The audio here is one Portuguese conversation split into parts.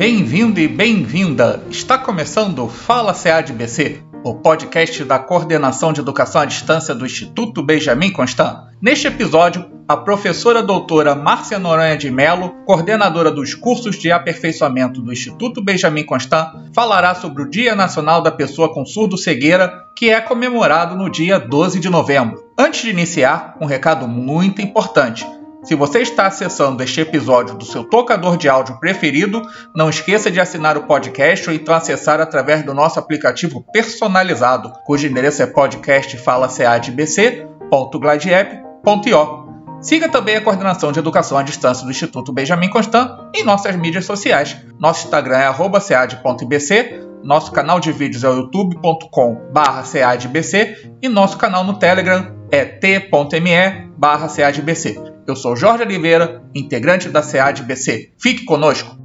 Bem-vindo e bem-vinda! Está começando Fala CADBC, o podcast da Coordenação de Educação à Distância do Instituto Benjamin Constant. Neste episódio, a professora doutora Márcia Noronha de Mello, coordenadora dos cursos de aperfeiçoamento do Instituto Benjamin Constant, falará sobre o Dia Nacional da Pessoa com Surdo-Cegueira, que é comemorado no dia 12 de novembro. Antes de iniciar, um recado muito importante. Se você está acessando este episódio do seu tocador de áudio preferido, não esqueça de assinar o podcast ou então acessar através do nosso aplicativo personalizado, cujo endereço é podcastfalacadbc.glideapp.io. Siga também a coordenação de educação à distância do Instituto Benjamin Constant em nossas mídias sociais. Nosso Instagram é @cad.bc, nosso canal de vídeos é o youtube.com/cadbc e nosso canal no Telegram é t.me/cadbc. Eu sou Jorge Oliveira, integrante da SEAD-BC. Fique conosco!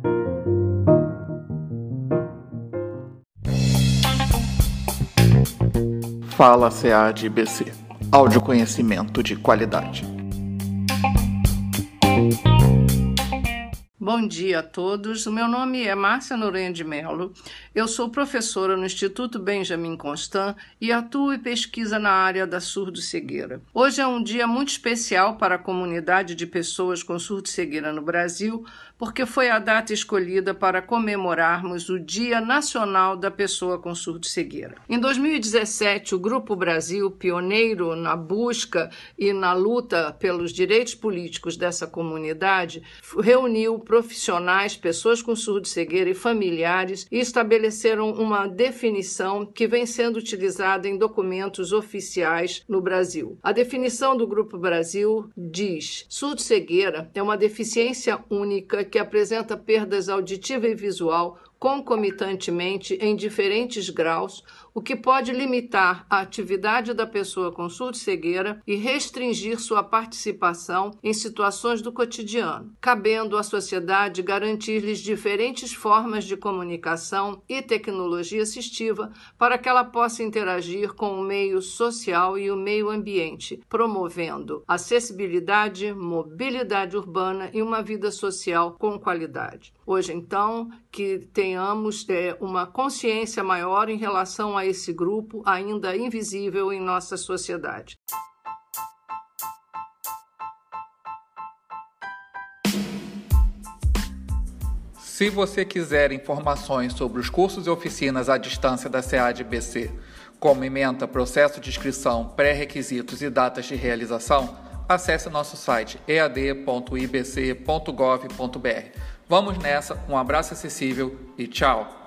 Fala SEAD-BC. Áudio conhecimento de qualidade. Bom dia a todos. O meu nome é Márcia Noronha de Mello. Eu sou professora no Instituto Benjamin Constant e atuo e pesquisa na área da surdo-cegueira. Hoje é um dia muito especial para a comunidade de pessoas com surdo-cegueira no Brasil, porque foi a data escolhida para comemorarmos o Dia Nacional da Pessoa com Surdo-Cegueira. Em 2017, o Grupo Brasil, pioneiro na busca e na luta pelos direitos políticos dessa comunidade, reuniu profissionais, pessoas com surdo-cegueira e familiares e estabeleceram uma definição que vem sendo utilizada em documentos oficiais no Brasil. A definição do Grupo Brasil diz: surdo-cegueira é uma deficiência única que apresenta perdas auditiva e visual concomitantemente em diferentes graus, o que pode limitar a atividade da pessoa com surdo-cegueira e restringir sua participação em situações do cotidiano, cabendo à sociedade garantir-lhes diferentes formas de comunicação e tecnologia assistiva para que ela possa interagir com o meio social e o meio ambiente, promovendo acessibilidade, mobilidade urbana e uma vida social com qualidade. Hoje, então, que tenhamos é, uma consciência maior em relação a esse grupo ainda invisível em nossa sociedade. Se você quiser informações sobre os cursos e oficinas à distância da SEAD-BC, como ementa, processo de inscrição, pré-requisitos e datas de realização, acesse nosso site ead.ibc.gov.br. Vamos nessa, um abraço acessível e tchau!